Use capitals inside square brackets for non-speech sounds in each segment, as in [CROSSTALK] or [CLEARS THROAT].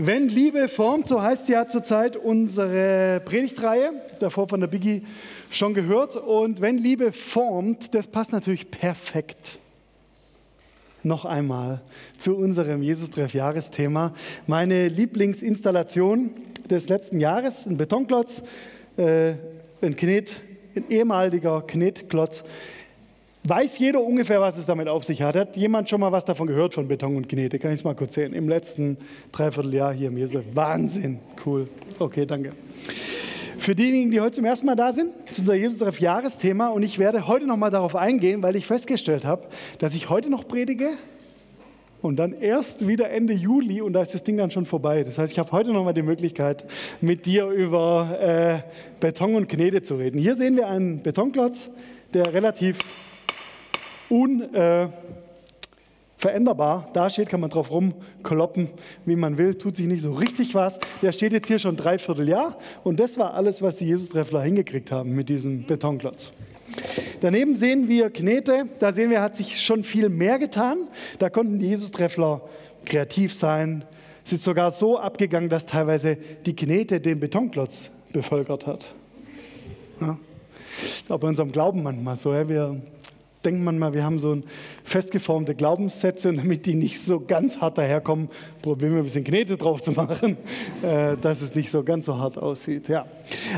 Wenn Liebe formt, so heißt ja zurzeit unsere Predigtreihe, davor von der Biggie schon gehört. Und wenn Liebe formt, das passt natürlich perfekt. Noch einmal zu unserem Jesus-Treff-Jahresthema. Meine Lieblingsinstallation des letzten Jahres, ein Betonklotz, äh, ein Knet, ein ehemaliger Knetklotz Weiß jeder ungefähr, was es damit auf sich hat? Hat jemand schon mal was davon gehört von Beton und Knete? Kann ich es mal kurz sehen? Im letzten Dreivierteljahr hier im Jesu. Wahnsinn. Cool. Okay, danke. Für diejenigen, die heute zum ersten Mal da sind, ist unser Jesus Jahresthema und ich werde heute noch mal darauf eingehen, weil ich festgestellt habe, dass ich heute noch predige und dann erst wieder Ende Juli und da ist das Ding dann schon vorbei. Das heißt, ich habe heute noch mal die Möglichkeit, mit dir über äh, Beton und Knete zu reden. Hier sehen wir einen Betonklotz, der relativ unveränderbar äh, dasteht, kann man drauf rumkloppen, wie man will, tut sich nicht so richtig was. Der steht jetzt hier schon dreiviertel Jahr und das war alles, was die Jesus-Treffler hingekriegt haben mit diesem Betonklotz. Daneben sehen wir Knete, da sehen wir, hat sich schon viel mehr getan. Da konnten die Jesus-Treffler kreativ sein. Es ist sogar so abgegangen, dass teilweise die Knete den Betonklotz bevölkert hat. Ja. Das ist auch bei unserem Glauben manchmal so. Ja. Wir denkt man mal, wir haben so festgeformte Glaubenssätze und damit die nicht so ganz hart daherkommen, probieren wir ein bisschen Knete drauf zu machen, [LAUGHS] äh, dass es nicht so ganz so hart aussieht. Ja.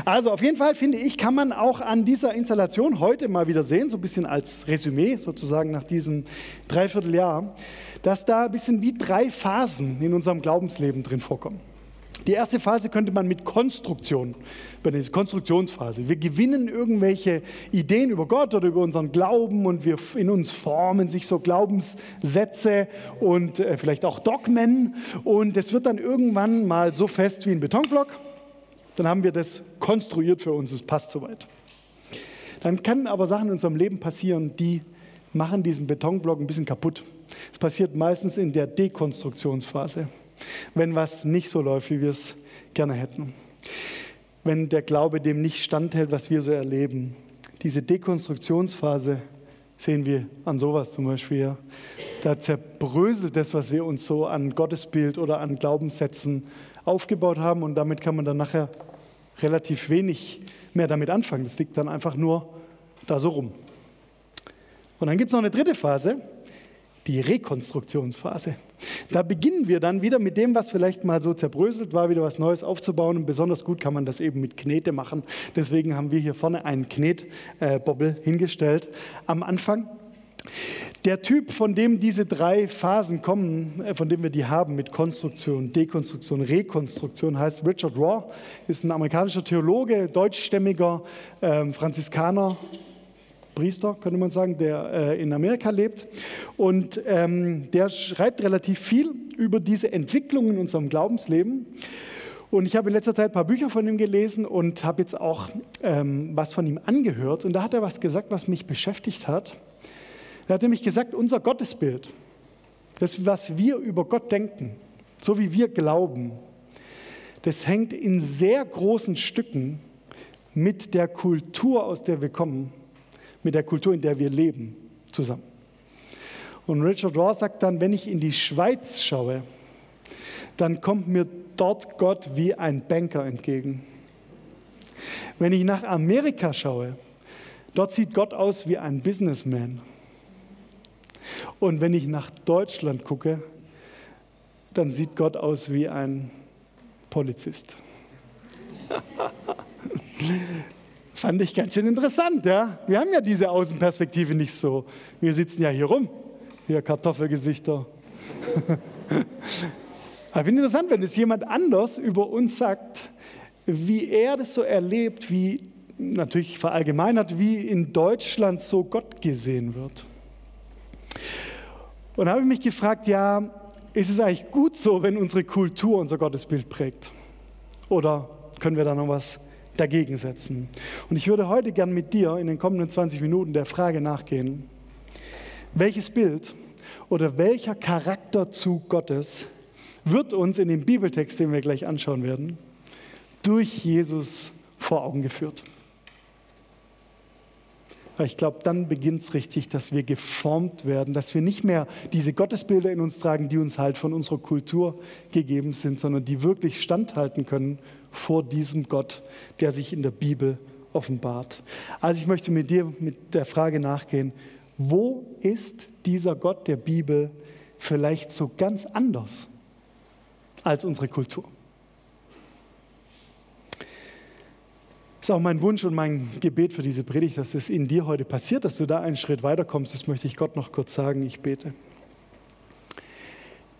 Also auf jeden Fall finde ich, kann man auch an dieser Installation heute mal wieder sehen, so ein bisschen als Resümee sozusagen nach diesem Dreivierteljahr, dass da ein bisschen wie drei Phasen in unserem Glaubensleben drin vorkommen. Die erste Phase könnte man mit Konstruktion benennen, Konstruktionsphase. Wir gewinnen irgendwelche Ideen über Gott oder über unseren Glauben und wir in uns formen sich so Glaubenssätze und äh, vielleicht auch Dogmen und es wird dann irgendwann mal so fest wie ein Betonblock. Dann haben wir das konstruiert für uns, es passt soweit. Dann können aber Sachen in unserem Leben passieren, die machen diesen Betonblock ein bisschen kaputt. Es passiert meistens in der Dekonstruktionsphase wenn was nicht so läuft, wie wir es gerne hätten. Wenn der Glaube dem nicht standhält, was wir so erleben. Diese Dekonstruktionsphase sehen wir an sowas zum Beispiel. Da zerbröselt das, was wir uns so an Gottesbild oder an Glaubenssätzen aufgebaut haben und damit kann man dann nachher relativ wenig mehr damit anfangen. Das liegt dann einfach nur da so rum. Und dann gibt es noch eine dritte Phase, die Rekonstruktionsphase. Da beginnen wir dann wieder mit dem, was vielleicht mal so zerbröselt war, wieder was Neues aufzubauen. Und besonders gut kann man das eben mit Knete machen. Deswegen haben wir hier vorne einen Knetbobbel hingestellt am Anfang. Der Typ, von dem diese drei Phasen kommen, äh, von dem wir die haben mit Konstruktion, Dekonstruktion, Rekonstruktion, heißt Richard Raw, ist ein amerikanischer Theologe, deutschstämmiger äh, Franziskaner, Priester, könnte man sagen, der äh, in Amerika lebt. Und ähm, der schreibt relativ viel über diese Entwicklung in unserem Glaubensleben. Und ich habe in letzter Zeit ein paar Bücher von ihm gelesen und habe jetzt auch ähm, was von ihm angehört. Und da hat er was gesagt, was mich beschäftigt hat. Er hat nämlich gesagt, unser Gottesbild, das, was wir über Gott denken, so wie wir glauben, das hängt in sehr großen Stücken mit der Kultur, aus der wir kommen, mit der Kultur, in der wir leben, zusammen. Und Richard Rohr sagt dann, wenn ich in die Schweiz schaue, dann kommt mir dort Gott wie ein Banker entgegen. Wenn ich nach Amerika schaue, dort sieht Gott aus wie ein Businessman. Und wenn ich nach Deutschland gucke, dann sieht Gott aus wie ein Polizist. [LAUGHS] Fand ich ganz schön interessant, ja. Wir haben ja diese Außenperspektive nicht so. Wir sitzen ja hier rum, hier Kartoffelgesichter. [LAUGHS] Aber ich finde interessant, wenn es jemand anders über uns sagt, wie er das so erlebt, wie natürlich verallgemeinert, wie in Deutschland so Gott gesehen wird. Und da habe ich mich gefragt, ja, ist es eigentlich gut so, wenn unsere Kultur unser Gottesbild prägt? Oder können wir da noch was dagegen setzen. Und ich würde heute gern mit dir in den kommenden 20 Minuten der Frage nachgehen, welches Bild oder welcher Charakterzug Gottes wird uns in dem Bibeltext, den wir gleich anschauen werden, durch Jesus vor Augen geführt. Weil ich glaube, dann beginnt es richtig, dass wir geformt werden, dass wir nicht mehr diese Gottesbilder in uns tragen, die uns halt von unserer Kultur gegeben sind, sondern die wirklich standhalten können vor diesem Gott, der sich in der Bibel offenbart. Also ich möchte mit dir mit der Frage nachgehen, wo ist dieser Gott der Bibel vielleicht so ganz anders als unsere Kultur? Das ist auch mein Wunsch und mein Gebet für diese Predigt, dass es in dir heute passiert, dass du da einen Schritt weiterkommst. Das möchte ich Gott noch kurz sagen. Ich bete.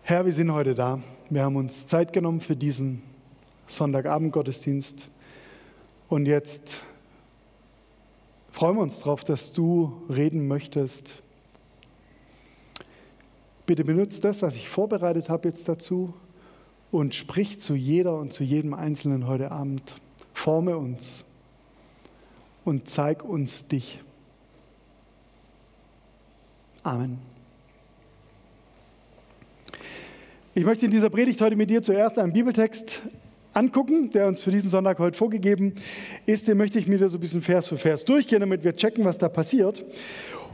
Herr, wir sind heute da. Wir haben uns Zeit genommen für diesen Sonntagabend-Gottesdienst. Und jetzt freuen wir uns darauf, dass du reden möchtest. Bitte benutzt das, was ich vorbereitet habe jetzt dazu und sprich zu jeder und zu jedem Einzelnen heute Abend. Forme uns und zeig uns dich. Amen. Ich möchte in dieser Predigt heute mit dir zuerst einen Bibeltext angucken, der uns für diesen Sonntag heute vorgegeben ist. Den möchte ich mit dir so ein bisschen Vers für Vers durchgehen, damit wir checken, was da passiert.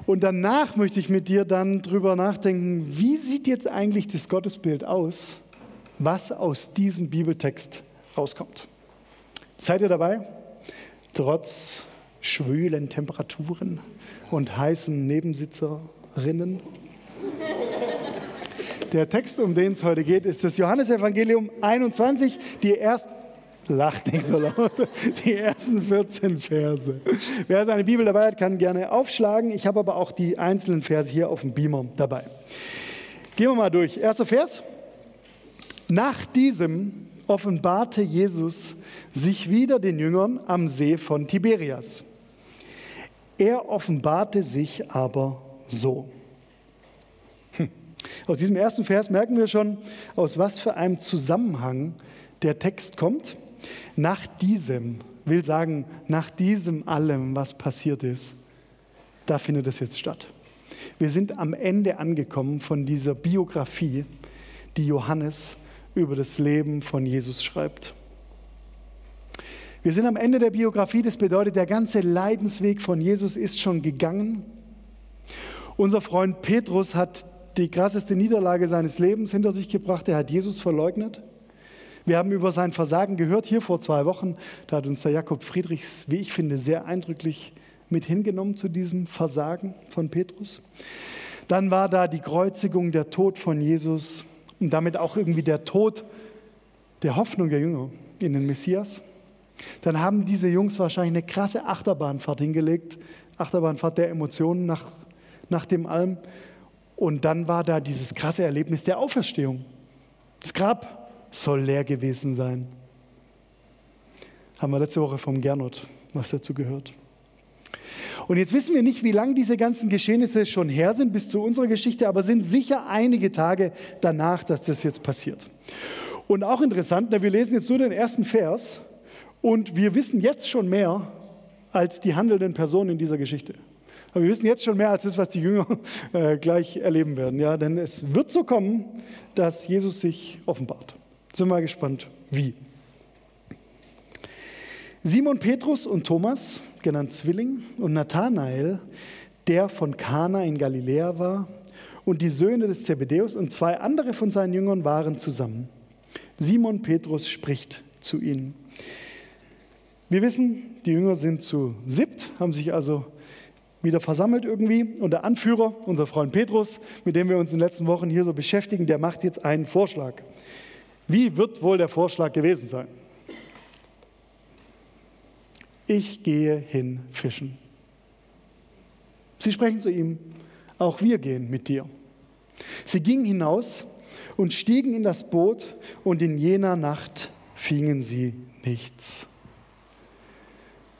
Und danach möchte ich mit dir dann drüber nachdenken, wie sieht jetzt eigentlich das Gottesbild aus, was aus diesem Bibeltext rauskommt. Seid ihr dabei? Trotz schwülen Temperaturen und heißen Nebensitzerinnen. Der Text, um den es heute geht, ist das Johannesevangelium 21, die ersten Lacht nicht so laut. Die ersten 14 Verse. Wer seine Bibel dabei hat, kann gerne aufschlagen. Ich habe aber auch die einzelnen Verse hier auf dem Beamer dabei. Gehen wir mal durch. Erster Vers. Nach diesem offenbarte Jesus sich wieder den Jüngern am See von Tiberias. Er offenbarte sich aber so. Aus diesem ersten Vers merken wir schon, aus was für einem Zusammenhang der Text kommt. Nach diesem, will sagen, nach diesem allem, was passiert ist, da findet es jetzt statt. Wir sind am Ende angekommen von dieser Biografie, die Johannes über das Leben von Jesus schreibt. Wir sind am Ende der Biografie, das bedeutet, der ganze Leidensweg von Jesus ist schon gegangen. Unser Freund Petrus hat die krasseste Niederlage seines Lebens hinter sich gebracht. Er hat Jesus verleugnet. Wir haben über sein Versagen gehört hier vor zwei Wochen. Da hat uns der Jakob Friedrichs, wie ich finde, sehr eindrücklich mit hingenommen zu diesem Versagen von Petrus. Dann war da die Kreuzigung, der Tod von Jesus und damit auch irgendwie der Tod der Hoffnung der Jünger in den Messias dann haben diese Jungs wahrscheinlich eine krasse Achterbahnfahrt hingelegt, Achterbahnfahrt der Emotionen nach, nach dem Alm. Und dann war da dieses krasse Erlebnis der Auferstehung. Das Grab soll leer gewesen sein. Haben wir letzte Woche vom Gernot was dazu gehört. Und jetzt wissen wir nicht, wie lange diese ganzen Geschehnisse schon her sind bis zu unserer Geschichte, aber sind sicher einige Tage danach, dass das jetzt passiert. Und auch interessant, wir lesen jetzt nur den ersten Vers und wir wissen jetzt schon mehr als die handelnden Personen in dieser Geschichte. Aber wir wissen jetzt schon mehr als das, was die Jünger äh, gleich erleben werden. Ja, denn es wird so kommen, dass Jesus sich offenbart. Sind wir mal gespannt, wie. Simon Petrus und Thomas, genannt Zwilling, und Nathanael, der von Kana in Galiläa war, und die Söhne des Zebedäus und zwei andere von seinen Jüngern waren zusammen. Simon Petrus spricht zu ihnen. Wir wissen, die Jünger sind zu siebt, haben sich also wieder versammelt irgendwie. Und der Anführer, unser Freund Petrus, mit dem wir uns in den letzten Wochen hier so beschäftigen, der macht jetzt einen Vorschlag. Wie wird wohl der Vorschlag gewesen sein? Ich gehe hin fischen. Sie sprechen zu ihm, auch wir gehen mit dir. Sie gingen hinaus und stiegen in das Boot und in jener Nacht fingen sie nichts.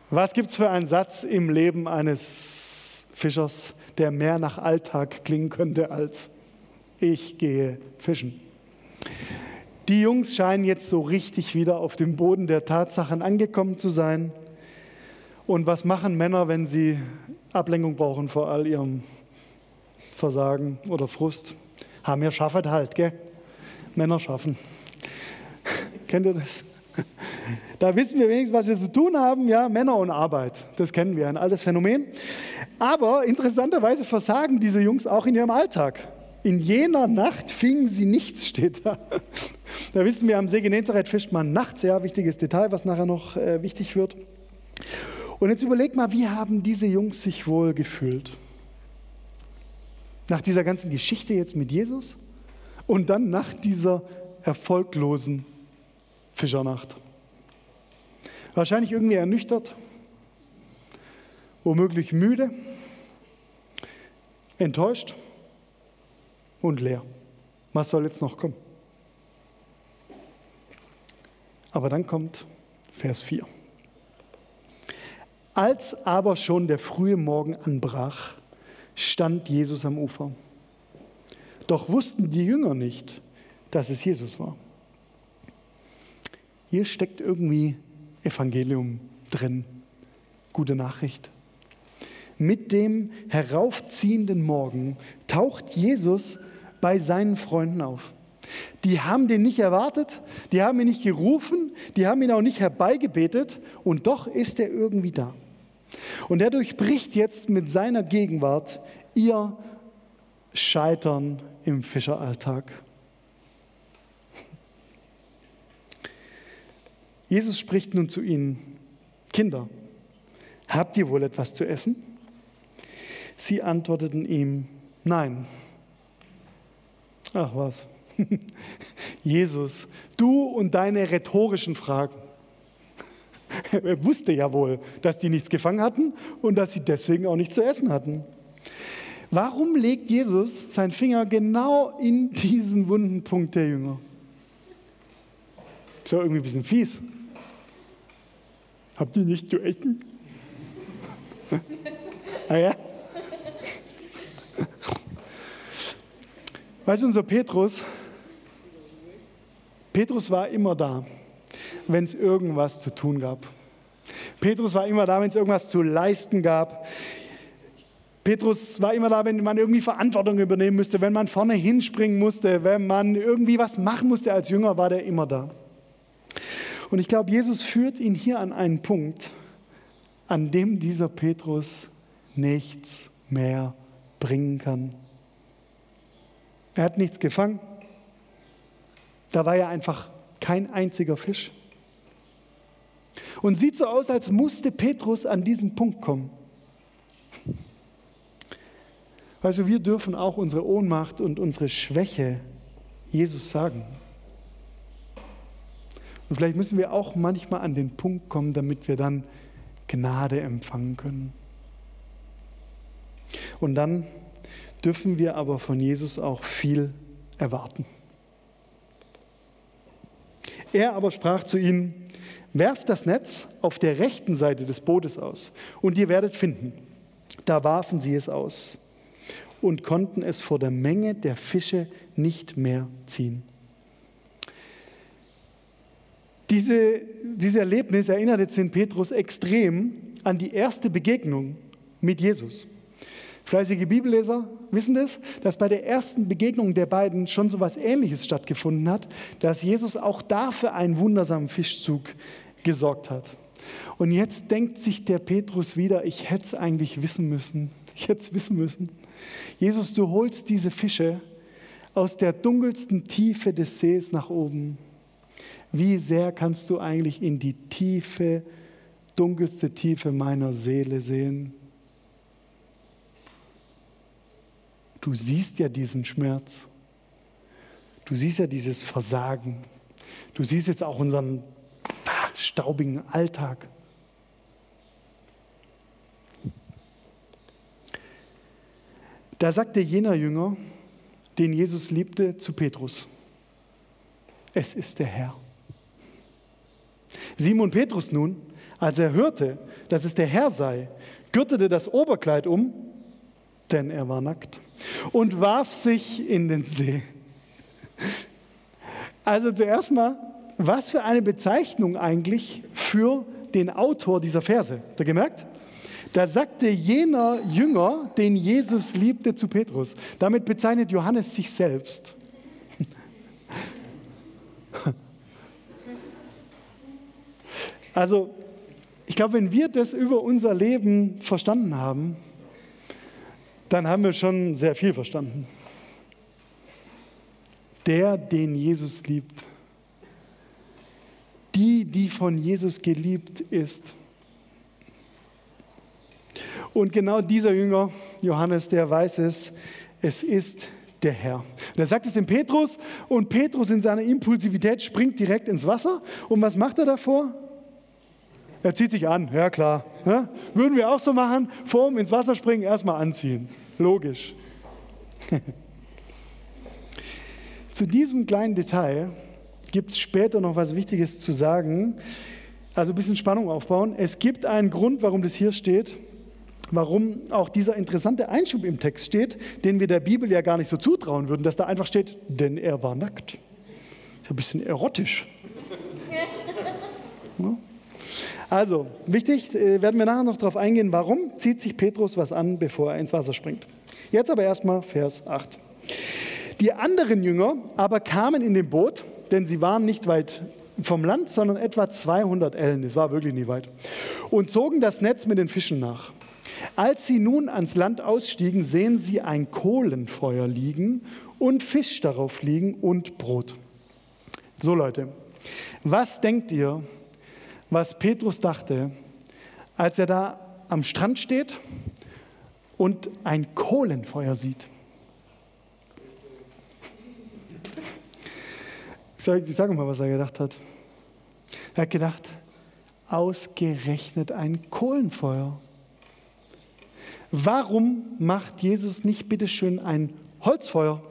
Was gibt es für einen Satz im Leben eines Fischers, der mehr nach Alltag klingen könnte als ich gehe fischen? Die Jungs scheinen jetzt so richtig wieder auf dem Boden der Tatsachen angekommen zu sein. Und was machen Männer, wenn sie Ablenkung brauchen vor all ihrem Versagen oder Frust? Haben ihr schaffet halt, gell? Männer schaffen. [LAUGHS] Kennt ihr das? Da wissen wir wenigstens, was wir zu tun haben. Ja, Männer und Arbeit. Das kennen wir, ein altes Phänomen. Aber interessanterweise versagen diese Jungs auch in ihrem Alltag. In jener Nacht fingen sie nichts, steht da. Da wissen wir, am See Genezareth fischt man nachts. Ja, wichtiges Detail, was nachher noch äh, wichtig wird. Und jetzt überleg mal, wie haben diese Jungs sich wohl gefühlt? Nach dieser ganzen Geschichte jetzt mit Jesus und dann nach dieser erfolglosen Fischernacht. Wahrscheinlich irgendwie ernüchtert, womöglich müde, enttäuscht und leer. Was soll jetzt noch kommen? Aber dann kommt Vers 4. Als aber schon der frühe Morgen anbrach, stand Jesus am Ufer. Doch wussten die Jünger nicht, dass es Jesus war. Hier steckt irgendwie Evangelium drin, gute Nachricht. Mit dem heraufziehenden Morgen taucht Jesus bei seinen Freunden auf. Die haben den nicht erwartet, die haben ihn nicht gerufen, die haben ihn auch nicht herbeigebetet und doch ist er irgendwie da. Und er durchbricht jetzt mit seiner Gegenwart ihr Scheitern im Fischeralltag. Jesus spricht nun zu ihnen, Kinder, habt ihr wohl etwas zu essen? Sie antworteten ihm, nein. Ach was. [LAUGHS] Jesus, du und deine rhetorischen Fragen. [LAUGHS] Er wusste ja wohl, dass die nichts gefangen hatten und dass sie deswegen auch nichts zu essen hatten. Warum legt Jesus seinen Finger genau in diesen wunden Punkt der Jünger? So irgendwie ein bisschen fies. Habt ihr nicht zu essen? ah ja? Weißt du, unser Petrus, Petrus war immer da, wenn es irgendwas zu tun gab. Petrus war immer da, wenn es irgendwas zu leisten gab. Petrus war immer da, wenn man irgendwie Verantwortung übernehmen musste, wenn man vorne hinspringen musste, wenn man irgendwie was machen musste als Jünger, war der immer da. Und ich glaube, Jesus führt ihn hier an einen Punkt, an dem dieser Petrus nichts mehr bringen kann. Er hat nichts gefangen. Da war ja einfach kein einziger Fisch. Und sieht so aus, als musste Petrus an diesen Punkt kommen. Also wir dürfen auch unsere Ohnmacht und unsere Schwäche Jesus sagen. Und vielleicht müssen wir auch manchmal an den Punkt kommen, damit wir dann Gnade empfangen können. Und dann dürfen wir aber von Jesus auch viel erwarten. Er aber sprach zu ihnen, werft das Netz auf der rechten Seite des Bootes aus und ihr werdet finden. Da warfen sie es aus und konnten es vor der Menge der Fische nicht mehr ziehen. Diese, dieses Erlebnis erinnert jetzt den Petrus extrem an die erste Begegnung mit Jesus. Fleißige Bibelleser wissen das, dass bei der ersten Begegnung der beiden schon so etwas Ähnliches stattgefunden hat, dass Jesus auch dafür einen wundersamen Fischzug gesorgt hat. Und jetzt denkt sich der Petrus wieder, ich hätte es eigentlich wissen müssen. Ich hätte es wissen müssen. Jesus, du holst diese Fische aus der dunkelsten Tiefe des Sees nach oben. Wie sehr kannst du eigentlich in die tiefe, dunkelste Tiefe meiner Seele sehen? Du siehst ja diesen Schmerz. Du siehst ja dieses Versagen. Du siehst jetzt auch unseren staubigen Alltag. Da sagte jener Jünger, den Jesus liebte, zu Petrus, es ist der Herr. Simon Petrus nun, als er hörte, dass es der Herr sei, gürtete das Oberkleid um, denn er war nackt, und warf sich in den See. Also zuerst mal, was für eine Bezeichnung eigentlich für den Autor dieser Verse. Habt ihr gemerkt? Da sagte jener Jünger, den Jesus liebte, zu Petrus. Damit bezeichnet Johannes sich selbst. [LAUGHS] Also, ich glaube, wenn wir das über unser Leben verstanden haben, dann haben wir schon sehr viel verstanden. Der, den Jesus liebt. Die, die von Jesus geliebt ist. Und genau dieser Jünger, Johannes, der weiß es, es ist der Herr. Und er sagt es dem Petrus und Petrus in seiner Impulsivität springt direkt ins Wasser. Und was macht er davor? Er zieht sich an, ja klar. Ja? Würden wir auch so machen, vorm ins Wasser springen, erstmal anziehen. Logisch. [LAUGHS] zu diesem kleinen Detail gibt es später noch was Wichtiges zu sagen. Also ein bisschen Spannung aufbauen. Es gibt einen Grund, warum das hier steht warum auch dieser interessante Einschub im Text steht, den wir der Bibel ja gar nicht so zutrauen würden, dass da einfach steht, denn er war nackt. Ist ein bisschen erotisch. [LAUGHS] Also, wichtig, äh, werden wir nachher noch darauf eingehen, warum zieht sich Petrus was an, bevor er ins Wasser springt. Jetzt aber erstmal Vers 8. Die anderen Jünger aber kamen in dem Boot, denn sie waren nicht weit vom Land, sondern etwa 200 Ellen, es war wirklich nie weit, und zogen das Netz mit den Fischen nach. Als sie nun ans Land ausstiegen, sehen sie ein Kohlenfeuer liegen und Fisch darauf liegen und Brot. So Leute, was denkt ihr, was Petrus dachte, als er da am Strand steht und ein Kohlenfeuer sieht? Ich sage mal, was er gedacht hat. Er hat gedacht, ausgerechnet ein Kohlenfeuer. Warum macht Jesus nicht bitteschön ein Holzfeuer?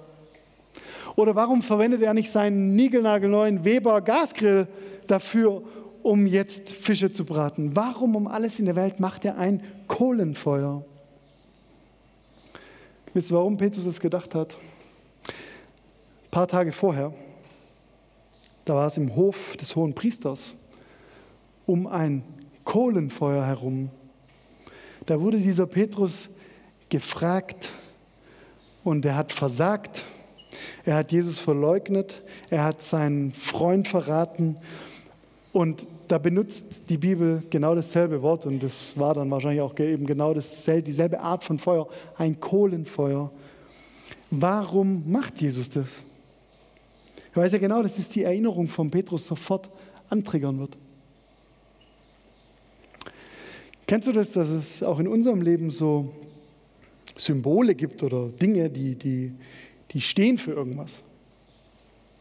Oder warum verwendet er nicht seinen niegelnagelneuen Weber Gasgrill dafür, um jetzt Fische zu braten? Warum um alles in der Welt macht er ein Kohlenfeuer? Wisst ihr, warum Petrus es gedacht hat? Ein paar Tage vorher, da war es im Hof des hohen Priesters um ein Kohlenfeuer herum da wurde dieser Petrus gefragt und er hat versagt. Er hat Jesus verleugnet. Er hat seinen Freund verraten. Und da benutzt die Bibel genau dasselbe Wort und das war dann wahrscheinlich auch eben genau dasselbe, dieselbe Art von Feuer, ein Kohlenfeuer. Warum macht Jesus das? Er weiß ja genau, dass das die Erinnerung von Petrus sofort antriggern wird. Kennst du das, dass es auch in unserem Leben so Symbole gibt oder Dinge, die, die, die stehen für irgendwas?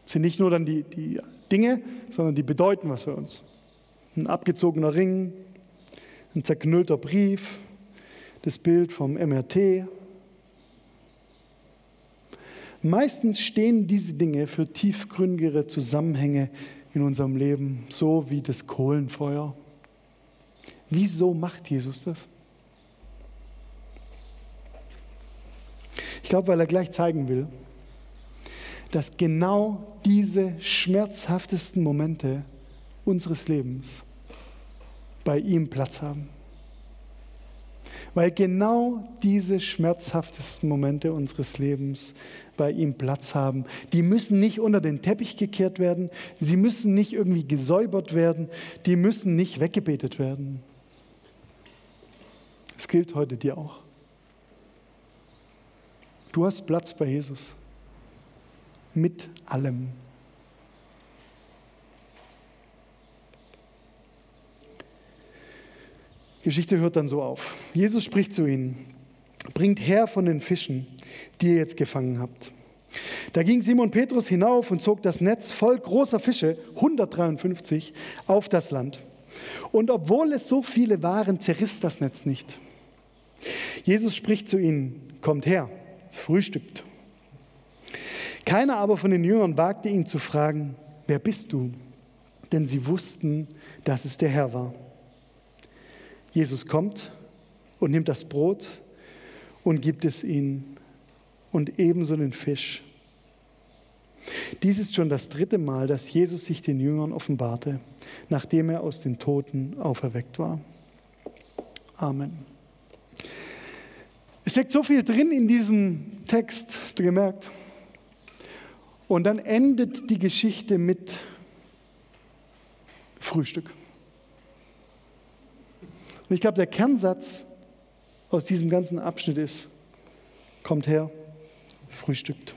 Sind nicht nur dann die, die Dinge, sondern die bedeuten was für uns. Ein abgezogener Ring, ein zerknüllter Brief, das Bild vom MRT. Meistens stehen diese Dinge für tiefgründigere Zusammenhänge in unserem Leben, so wie das Kohlenfeuer. Wieso macht Jesus das? Ich glaube, weil er gleich zeigen will, dass genau diese schmerzhaftesten Momente unseres Lebens bei ihm Platz haben. Weil genau diese schmerzhaftesten Momente unseres Lebens bei ihm Platz haben. Die müssen nicht unter den Teppich gekehrt werden, sie müssen nicht irgendwie gesäubert werden, die müssen nicht weggebetet werden. Es gilt heute dir auch. Du hast Platz bei Jesus. Mit allem. Geschichte hört dann so auf. Jesus spricht zu ihnen, bringt her von den Fischen, die ihr jetzt gefangen habt. Da ging Simon Petrus hinauf und zog das Netz voll großer Fische, 153, auf das Land. Und obwohl es so viele waren, zerriss das Netz nicht. Jesus spricht zu ihnen, kommt her, frühstückt. Keiner aber von den Jüngern wagte ihn zu fragen, wer bist du? Denn sie wussten, dass es der Herr war. Jesus kommt und nimmt das Brot und gibt es ihnen und ebenso den Fisch. Dies ist schon das dritte Mal, dass Jesus sich den Jüngern offenbarte, nachdem er aus den Toten auferweckt war. Amen. Steckt so viel drin in diesem Text, habt ihr gemerkt? Und dann endet die Geschichte mit Frühstück. Und ich glaube, der Kernsatz aus diesem ganzen Abschnitt ist, kommt her, frühstückt.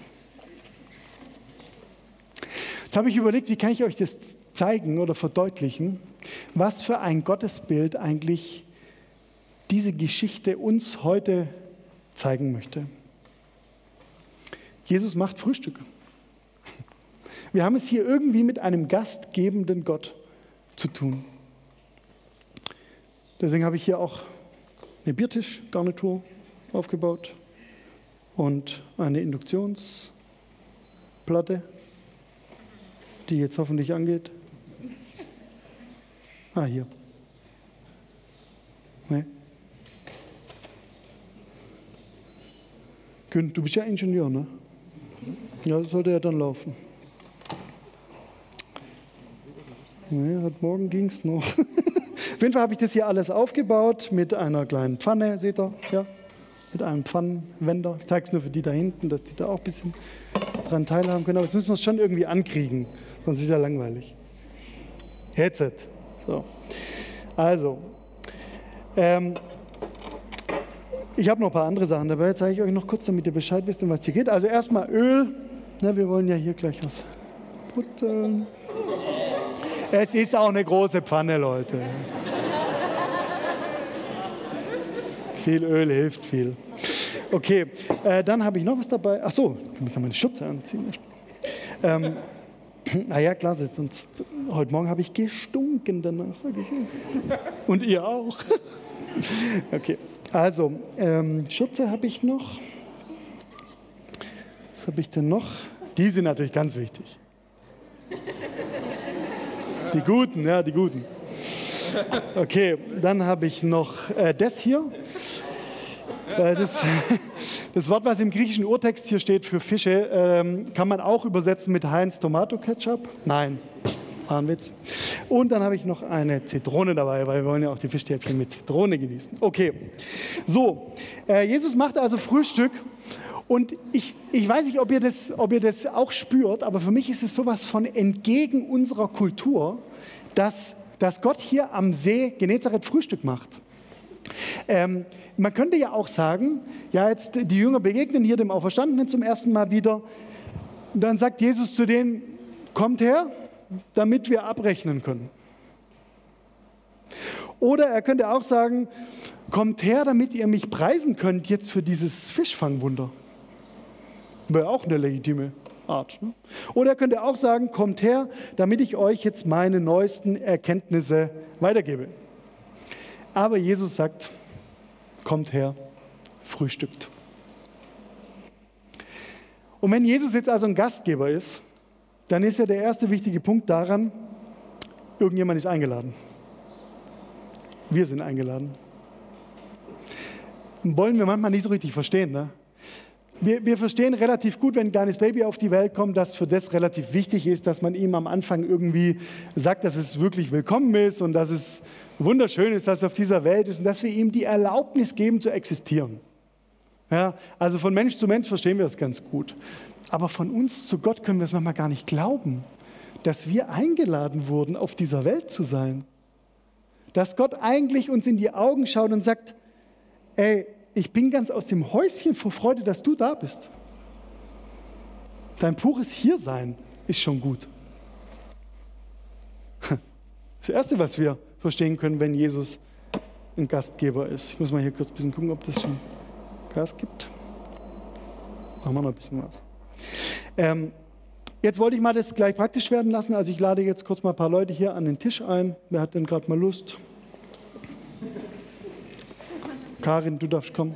Jetzt habe ich überlegt, wie kann ich euch das zeigen oder verdeutlichen, was für ein Gottesbild eigentlich diese Geschichte uns heute zeigen möchte. Jesus macht Frühstück. Wir haben es hier irgendwie mit einem gastgebenden Gott zu tun. Deswegen habe ich hier auch eine Biertischgarnitur aufgebaut und eine Induktionsplatte, die jetzt hoffentlich angeht. Ah, hier. Nee. Gün, du bist ja Ingenieur, ne? Ja, sollte ja dann laufen. Nee, heute Morgen ging es noch. [LAUGHS] Auf jeden Fall habe ich das hier alles aufgebaut mit einer kleinen Pfanne, seht ihr? Ja, mit einem Pfannenwender. Ich zeige es nur für die da hinten, dass die da auch ein bisschen dran teilhaben können. Aber das müssen wir schon irgendwie ankriegen, sonst ist es ja langweilig. Headset. So. Also, ähm, ich habe noch ein paar andere Sachen dabei. Zeige ich euch noch kurz, damit ihr Bescheid wisst, um was hier geht. Also erstmal Öl. Na, wir wollen ja hier gleich was buttern. Es ist auch eine große Pfanne, Leute. viel Öl hilft viel. Okay, äh, dann habe ich noch was dabei. Ach so, ich kann meine Schürze anziehen. Ähm, [CLEARS THROAT] naja, klar, sonst heute Morgen habe ich gestunken danach, sage ich. Und ihr auch. [LAUGHS] okay, also ähm, Schürze habe ich noch. Was habe ich denn noch? Die sind natürlich ganz wichtig. Die guten, ja, die guten. Okay, dann habe ich noch äh, das hier. Äh, das, [LAUGHS] das, Wort, was im griechischen Urtext hier steht für Fische, ähm, kann man auch übersetzen mit Heinz Tomato Ketchup. Nein, war ein Witz. Und dann habe ich noch eine Zitrone dabei, weil wir wollen ja auch die Fischstäbchen mit Zitrone genießen. Okay, so, äh, Jesus macht also Frühstück und ich, ich weiß nicht, ob ihr, das, ob ihr das auch spürt, aber für mich ist es sowas von entgegen unserer Kultur, dass, dass Gott hier am See Genezareth Frühstück macht. Ähm, man könnte ja auch sagen, ja, jetzt die Jünger begegnen hier dem Auferstandenen zum ersten Mal wieder. Dann sagt Jesus zu denen, kommt her, damit wir abrechnen können. Oder er könnte auch sagen, kommt her, damit ihr mich preisen könnt jetzt für dieses Fischfangwunder. Wäre auch eine legitime Art. Ne? Oder er könnte auch sagen, kommt her, damit ich euch jetzt meine neuesten Erkenntnisse weitergebe. Aber Jesus sagt, kommt her, frühstückt. Und wenn Jesus jetzt also ein Gastgeber ist, dann ist ja der erste wichtige Punkt daran, irgendjemand ist eingeladen. Wir sind eingeladen. Wollen wir manchmal nicht so richtig verstehen. Ne? wir, wir verstehen relativ gut, wenn ein kleines Baby auf die Welt kommt, dass für das relativ wichtig ist, dass man ihm am Anfang irgendwie sagt, dass es wirklich willkommen ist und dass es wunderschön ist, dass es auf dieser Welt ist und dass wir ihm die Erlaubnis geben zu existieren. Ja, also von Mensch zu Mensch verstehen wir das ganz gut. Aber von uns zu Gott können wir es manchmal gar nicht glauben, dass wir eingeladen wurden, auf dieser Welt zu sein. Dass Gott eigentlich uns in die Augen schaut und sagt, ey, ich bin ganz aus dem Häuschen vor Freude, dass du da bist. Dein pures Hiersein ist schon gut. [LAUGHS] Das Erste, was wir verstehen können, wenn Jesus ein Gastgeber ist. Ich muss mal hier kurz ein bisschen gucken, ob das schon Gas gibt. Machen wir noch ein bisschen was. Ähm, jetzt wollte ich mal das gleich praktisch werden lassen. Also ich lade jetzt kurz mal ein paar Leute hier an den Tisch ein. Wer hat denn gerade mal Lust? Karin, du darfst kommen.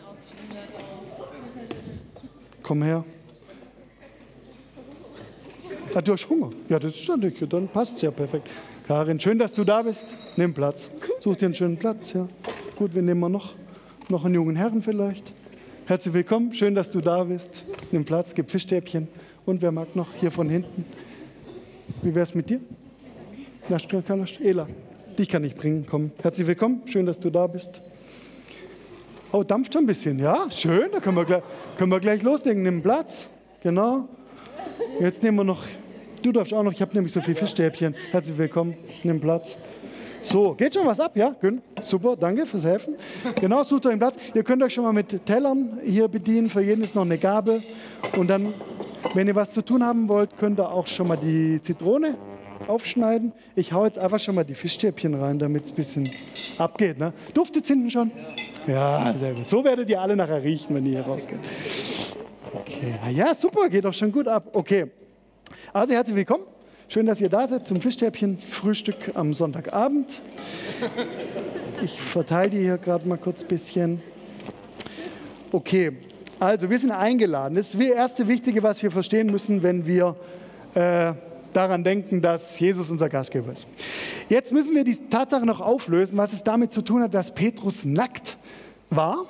Komm her. Ah, du hast Hunger. Ja, das ist natürlich, dann passt es ja perfekt. Karin, schön, dass du da bist. Nimm Platz. Such dir einen schönen Platz. Ja. Gut, wir nehmen wir noch, noch einen jungen Herrn vielleicht. Herzlich willkommen, schön, dass du da bist. Nimm Platz, gib Fischstäbchen. Und wer mag noch hier von hinten? Wie wäre es mit dir? Ela, dich kann ich bringen. Komm, herzlich willkommen, schön, dass du da bist. Oh, dampft schon ein bisschen, ja? Schön, da können wir gleich, können wir gleich loslegen. Nimm Platz, genau. Jetzt nehmen wir noch, du darfst auch noch, ich habe nämlich so viel Fischstäbchen. Herzlich willkommen, nimm Platz. So, geht schon was ab, ja? Gün, super, danke fürs Helfen. Genau, sucht euch einen Platz. Ihr könnt euch schon mal mit Tellern hier bedienen. Für jeden ist noch eine Gabel. Und dann, wenn ihr was zu tun haben wollt, könnt ihr auch schon mal die Zitrone aufschneiden. Ich hau jetzt einfach schon mal die Fischstäbchen rein, damit es ein bisschen abgeht. Ne? Duftet hinten schon? Ja, sehr gut. So werdet ihr alle nachher riechen, wenn ihr hier rausgeht. Okay. Ja, super, geht doch schon gut ab. Okay. Also herzlich willkommen. Schön, dass ihr da seid zum Fischstäbchen-Frühstück am Sonntagabend. Ich verteile die hier gerade mal kurz ein bisschen. Okay, also wir sind eingeladen. Das ist das erste Wichtige, was wir verstehen müssen, wenn wir äh, daran denken, dass Jesus unser Gastgeber ist. Jetzt müssen wir die Tatsache noch auflösen, was es damit zu tun hat, dass Petrus nackt war.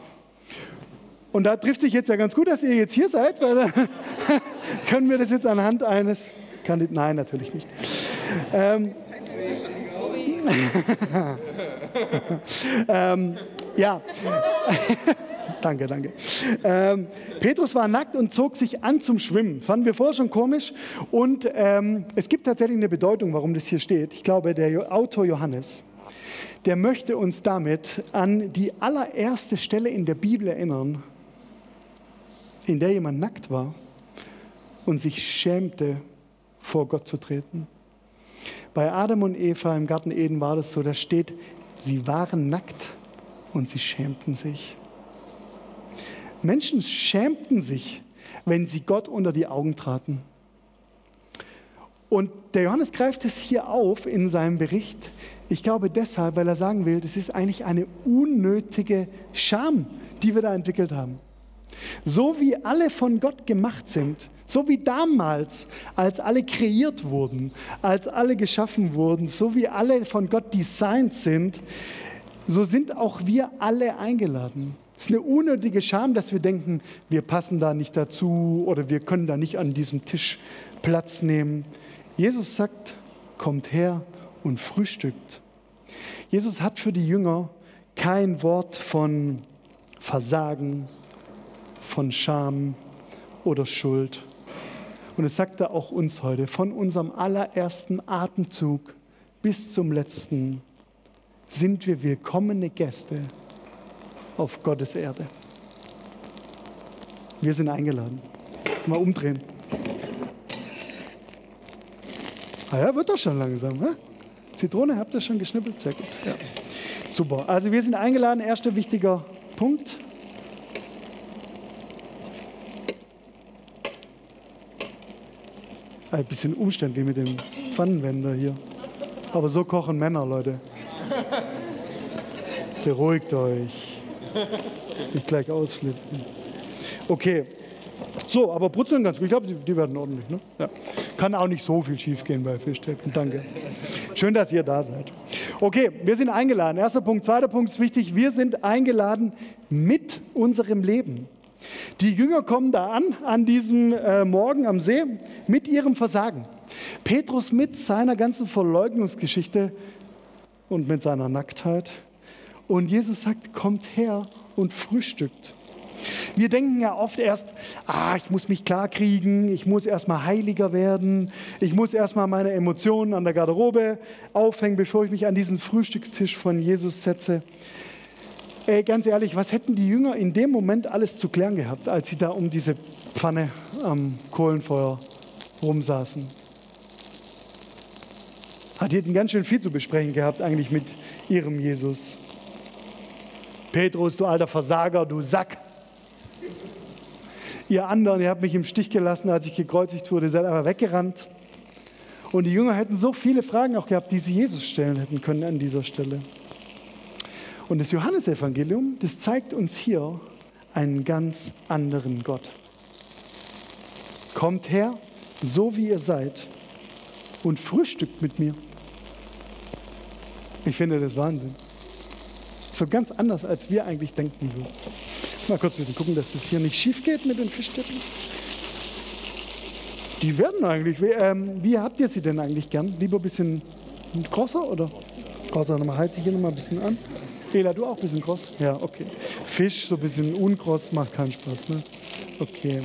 Und da trifft sich jetzt ja ganz gut, dass ihr jetzt hier seid, weil da [LAUGHS] können wir das jetzt anhand eines Kandidaten. Nein, natürlich nicht. Ähm, [LAUGHS] ähm, ja. [LAUGHS] danke, danke. Ähm, Petrus war nackt und zog sich an zum Schwimmen. Das fanden wir vorher schon komisch. Und ähm, es gibt tatsächlich eine Bedeutung, warum das hier steht. Ich glaube, der Autor Johannes, der möchte uns damit an die allererste Stelle in der Bibel erinnern, in der jemand nackt war und sich schämte vor Gott zu treten. Bei Adam und Eva im Garten Eden war das so, da steht, sie waren nackt und sie schämten sich. Menschen schämten sich, wenn sie Gott unter die Augen traten. Und der Johannes greift es hier auf in seinem Bericht. Ich glaube deshalb, weil er sagen will, das ist eigentlich eine unnötige Scham, die wir da entwickelt haben. So wie alle von Gott gemacht sind, so wie damals, als alle kreiert wurden, als alle geschaffen wurden, so wie alle von Gott designt sind, so sind auch wir alle eingeladen. Es ist eine unnötige Scham, dass wir denken, wir passen da nicht dazu oder wir können da nicht an diesem Tisch Platz nehmen. Jesus sagt, kommt her und frühstückt. Jesus hat für die Jünger kein Wort von Versagen, von Scham oder Schuld. Und es sagt er auch uns heute, von unserem allerersten Atemzug bis zum letzten sind wir willkommene Gäste auf Gottes Erde. Wir sind eingeladen. Mal umdrehen. Ah ja, wird doch schon langsam. Ne? Zitrone habt ihr schon geschnippelt? Sehr gut. Ja. Super. Also wir sind eingeladen. Erster wichtiger Punkt. Ein bisschen umständlich mit dem Pfannenwender hier. Aber so kochen Männer, Leute. Beruhigt euch. Nicht gleich ausflippen. Okay. So, aber brutzeln ganz gut. Ich glaube, die, die, werden ordentlich. Ne? Ja. Kann auch nicht so viel schief gehen bei Fischstäbchen. Danke. Schön, dass ihr da seid. Okay, wir sind eingeladen. Erster Punkt. Zweiter Punkt ist wichtig. Wir sind eingeladen mit unserem Leben. Die Jünger kommen da an, an diesem äh, Morgen am See, mit ihrem Versagen. Petrus mit seiner ganzen Verleugnungsgeschichte und mit seiner Nacktheit. Und Jesus sagt, kommt her und frühstückt. Wir denken ja oft erst, ah, ich muss mich klarkriegen, ich muss erstmal heiliger werden, ich muss erstmal meine Emotionen an der Garderobe aufhängen, bevor ich mich an diesen Frühstückstisch von Jesus setze. Ey, ganz ehrlich, was hätten die Jünger in dem Moment alles zu klären gehabt, als sie da um diese Pfanne am Kohlenfeuer rumsaßen? Ah, die hätten ganz schön viel zu besprechen gehabt eigentlich mit ihrem Jesus. Petrus, du alter Versager, du Sack. Ihr anderen, ihr habt mich im Stich gelassen, als ich gekreuzigt wurde, ihr seid aber weggerannt. Und die Jünger hätten so viele Fragen auch gehabt, die sie Jesus stellen hätten können an dieser Stelle. Und das Johannesevangelium, das zeigt uns hier einen ganz anderen Gott. Kommt her, so wie ihr seid, und frühstückt mit mir. Ich finde das Wahnsinn. So ganz anders, als wir eigentlich denken würden. Mal kurz bitte gucken, dass das hier nicht schief geht mit den Fischstäbchen. Die werden eigentlich, wie, ähm, wie habt ihr sie denn eigentlich gern? Lieber ein bisschen grosser oder? Grosser, nochmal heizt sich hier nochmal ein bisschen an. Ela, du auch ein bisschen kross? Ja, okay. Fisch so ein bisschen unkross macht keinen Spaß, ne? Okay.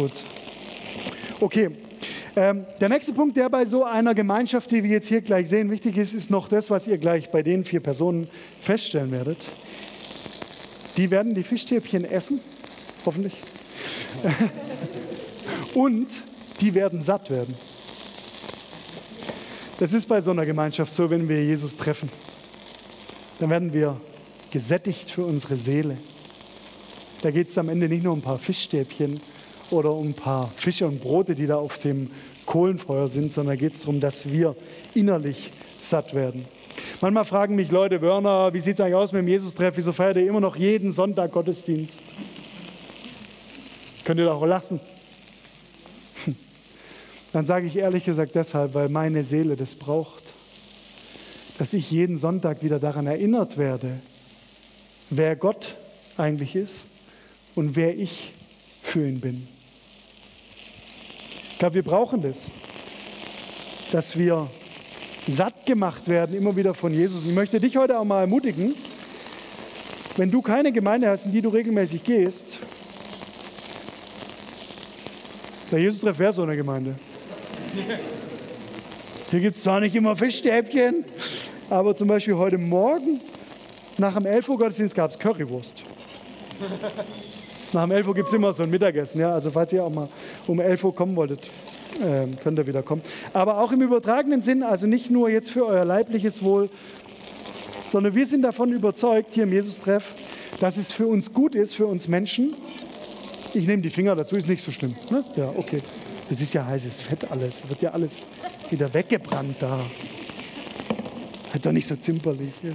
Gut. Okay. Ähm, der nächste Punkt, der bei so einer Gemeinschaft, die wir jetzt hier gleich sehen, wichtig ist, ist noch das, was ihr gleich bei den vier Personen feststellen werdet. Die werden die Fischstäbchen essen, hoffentlich. [LAUGHS] Und die werden satt werden. Das ist bei so einer Gemeinschaft so, wenn wir Jesus treffen. Dann werden wir gesättigt für unsere Seele. Da geht es am Ende nicht nur um ein paar Fischstäbchen oder um ein paar Fische und Brote, die da auf dem Kohlenfeuer sind, sondern geht es darum, dass wir innerlich satt werden. Manchmal fragen mich Leute, Werner, wie sieht es eigentlich aus mit dem Jesus-Treff? Wieso feiert ihr immer noch jeden Sonntag Gottesdienst? Könnt ihr doch lassen. [LAUGHS] Dann sage ich ehrlich gesagt deshalb, weil meine Seele das braucht, dass ich jeden Sonntag wieder daran erinnert werde, wer Gott eigentlich ist und wer ich für ihn bin. Ich glaube, wir brauchen das, dass wir satt gemacht werden, immer wieder von Jesus. Ich möchte dich heute auch mal ermutigen, wenn du keine Gemeinde hast, in die du regelmäßig gehst, der Jesus-Treff wäre so eine Gemeinde. Hier gibt es zwar nicht immer Fischstäbchen, aber zum Beispiel heute Morgen nach dem 11 Uhr Gottesdienst gab es Currywurst. Nach dem 11 Uhr gibt es immer so ein Mittagessen. Ja? Also falls ihr auch mal um 11 Uhr kommen wolltet, äh, könnt ihr wieder kommen. Aber auch im übertragenen Sinn, also nicht nur jetzt für euer leibliches Wohl, sondern wir sind davon überzeugt, hier im Jesus-Treff, dass es für uns gut ist, für uns Menschen. Ich nehme die Finger dazu, ist nicht so schlimm. Ne? Ja, okay. Das ist ja heißes Fett alles. Wird ja alles wieder weggebrannt da. Hat doch nicht so zimperlich. Ja.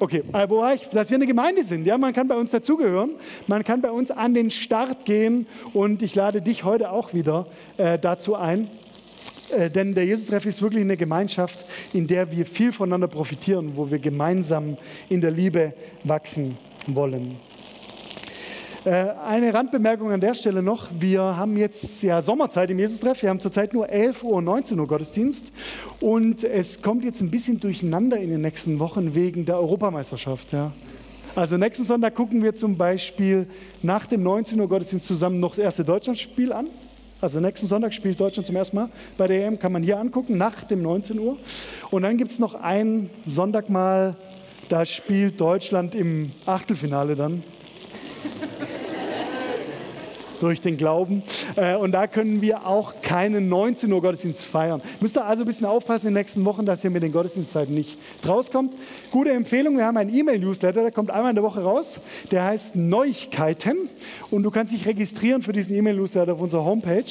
Okay, äh, wo war ich? Dass wir eine Gemeinde sind. Ja, man kann bei uns dazugehören. Man kann bei uns an den Start gehen. Und ich lade dich heute auch wieder äh, dazu ein. Äh, denn der Jesus-Treff ist wirklich eine Gemeinschaft, in der wir viel voneinander profitieren, wo wir gemeinsam in der Liebe wachsen wollen. Äh, eine Randbemerkung an der Stelle noch. Wir haben jetzt ja Sommerzeit im Jesus-Treff. Wir haben zurzeit nur 11 Uhr und 19 Uhr Gottesdienst. Und es kommt jetzt ein bisschen durcheinander in den nächsten Wochen wegen der Europameisterschaft. Ja. Also nächsten Sonntag gucken wir zum Beispiel nach dem 19 Uhr Gottesdienst zusammen noch das erste Deutschlandspiel an. Also nächsten Sonntag spielt Deutschland zum ersten Mal bei der EM, kann man hier angucken, nach dem 19 Uhr. Und dann gibt es noch einen Sonntag mal, da spielt Deutschland im Achtelfinale dann durch den Glauben. Äh, und da können wir auch keinen 19 Uhr Gottesdienst feiern. Müsst ihr also ein bisschen aufpassen in den nächsten Wochen, dass ihr mit den Gottesdienstzeiten nicht rauskommt. Gute Empfehlung, wir haben einen E-Mail-Newsletter, der kommt einmal in der Woche raus. Der heißt Neuigkeiten. Und du kannst dich registrieren für diesen E-Mail-Newsletter auf unserer Homepage.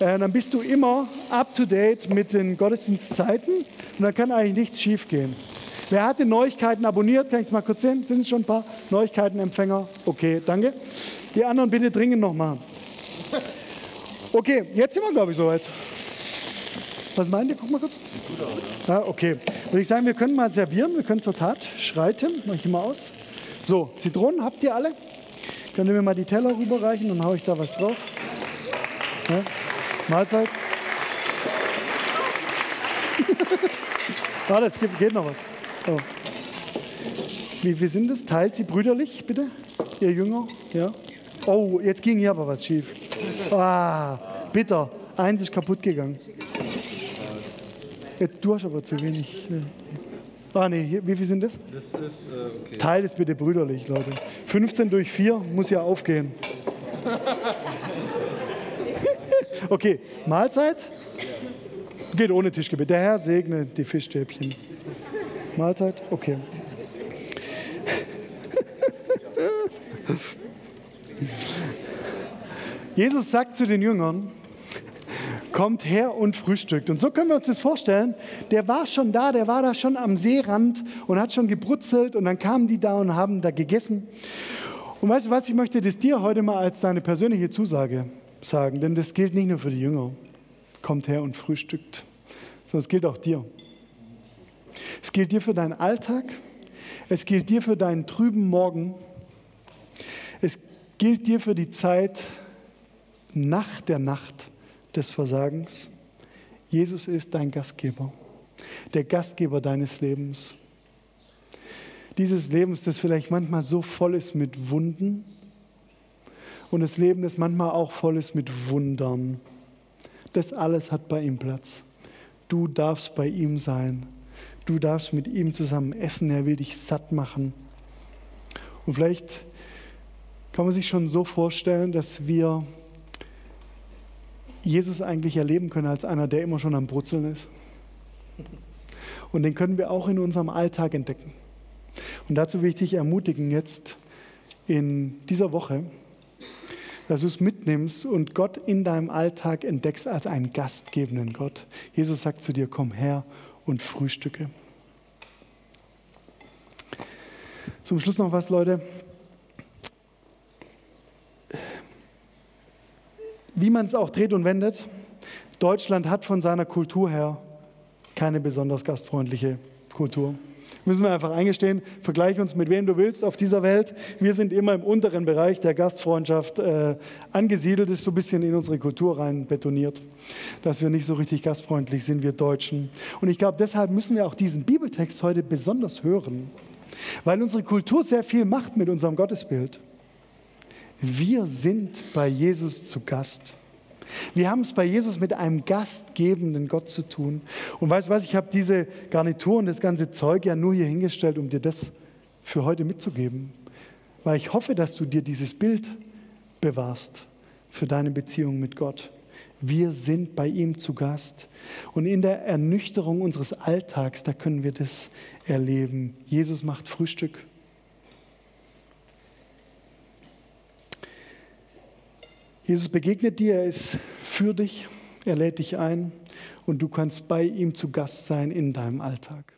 Äh, dann bist du immer up-to-date mit den Gottesdienstzeiten. Und dann kann eigentlich nichts schief gehen. Wer hat die Neuigkeiten abonniert? Kann ich es mal kurz sehen? Sind schon ein paar Neuigkeitenempfänger? Okay, danke. Die anderen bitte dringend noch machen. [LAUGHS] Okay, jetzt sind wir, glaube ich, soweit. Was meint ihr? Guck mal kurz. Ja, okay. Würde ich sagen, wir können mal servieren, wir können zur Tat schreiten. Mach ich mal aus. So, Zitronen habt ihr alle? Könnt ihr mir mal die Teller rüberreichen, dann haue ich da was drauf. Ja. Mahlzeit. [LAUGHS] Warte, es gibt, geht noch was. Oh. Wie, wie sind es? Teilt sie brüderlich, bitte? Ihr Jünger? Ja. Oh, jetzt ging hier aber was schief. Ah, bitter. Eins ist kaputt gegangen. Jetzt, du hast aber zu wenig. Ah, nee, wie viel sind das? Das ist, äh, okay. Teil es bitte brüderlich, Leute. 15 durch 4 muss ja aufgehen. [LAUGHS] okay, Mahlzeit? Geht ohne Tischgebet. Der Herr segne die Fischstäbchen. Mahlzeit? Okay. Jesus sagt zu den Jüngern, kommt her und frühstückt. Und so können wir uns das vorstellen. Der war schon da, der war da schon am Seerand und hat schon gebrutzelt und dann kamen die da und haben da gegessen. Und weißt du was, ich möchte das dir heute mal als deine persönliche Zusage sagen, denn das gilt nicht nur für die Jünger. Kommt her und frühstückt, sondern es gilt auch dir. Es gilt dir für deinen Alltag, es gilt dir für deinen trüben Morgen, es gilt dir für die Zeit, nach der Nacht des Versagens. Jesus ist dein Gastgeber, der Gastgeber deines Lebens. Dieses Lebens, das vielleicht manchmal so voll ist mit Wunden und das Leben, das manchmal auch voll ist mit Wundern. Das alles hat bei ihm Platz. Du darfst bei ihm sein. Du darfst mit ihm zusammen essen. Er will dich satt machen. Und vielleicht kann man sich schon so vorstellen, dass wir Jesus eigentlich erleben können als einer, der immer schon am Brutzeln ist. Und den können wir auch in unserem Alltag entdecken. Und dazu will ich dich ermutigen, jetzt in dieser Woche, dass du es mitnimmst und Gott in deinem Alltag entdeckst als einen gastgebenden Gott. Jesus sagt zu dir, komm her und frühstücke. Zum Schluss noch was, Leute. Wie man es auch dreht und wendet, Deutschland hat von seiner Kultur her keine besonders gastfreundliche Kultur. Müssen wir einfach eingestehen, vergleich uns mit wem du willst auf dieser Welt. Wir sind immer im unteren Bereich der Gastfreundschaft äh, angesiedelt, ist so ein bisschen in unsere Kultur rein betoniert, dass wir nicht so richtig gastfreundlich sind, wir Deutschen. Und ich glaube, deshalb müssen wir auch diesen Bibeltext heute besonders hören, weil unsere Kultur sehr viel macht mit unserem Gottesbild. Wir sind bei Jesus zu Gast. Wir haben es bei Jesus mit einem gastgebenden Gott zu tun. Und weißt du was, ich habe diese Garnitur und das ganze Zeug ja nur hier hingestellt, um dir das für heute mitzugeben. Weil ich hoffe, dass du dir dieses Bild bewahrst für deine Beziehung mit Gott. Wir sind bei ihm zu Gast. Und in der Ernüchterung unseres Alltags, da können wir das erleben. Jesus macht Frühstück. Jesus begegnet dir, er ist für dich, er lädt dich ein und du kannst bei ihm zu Gast sein in deinem Alltag.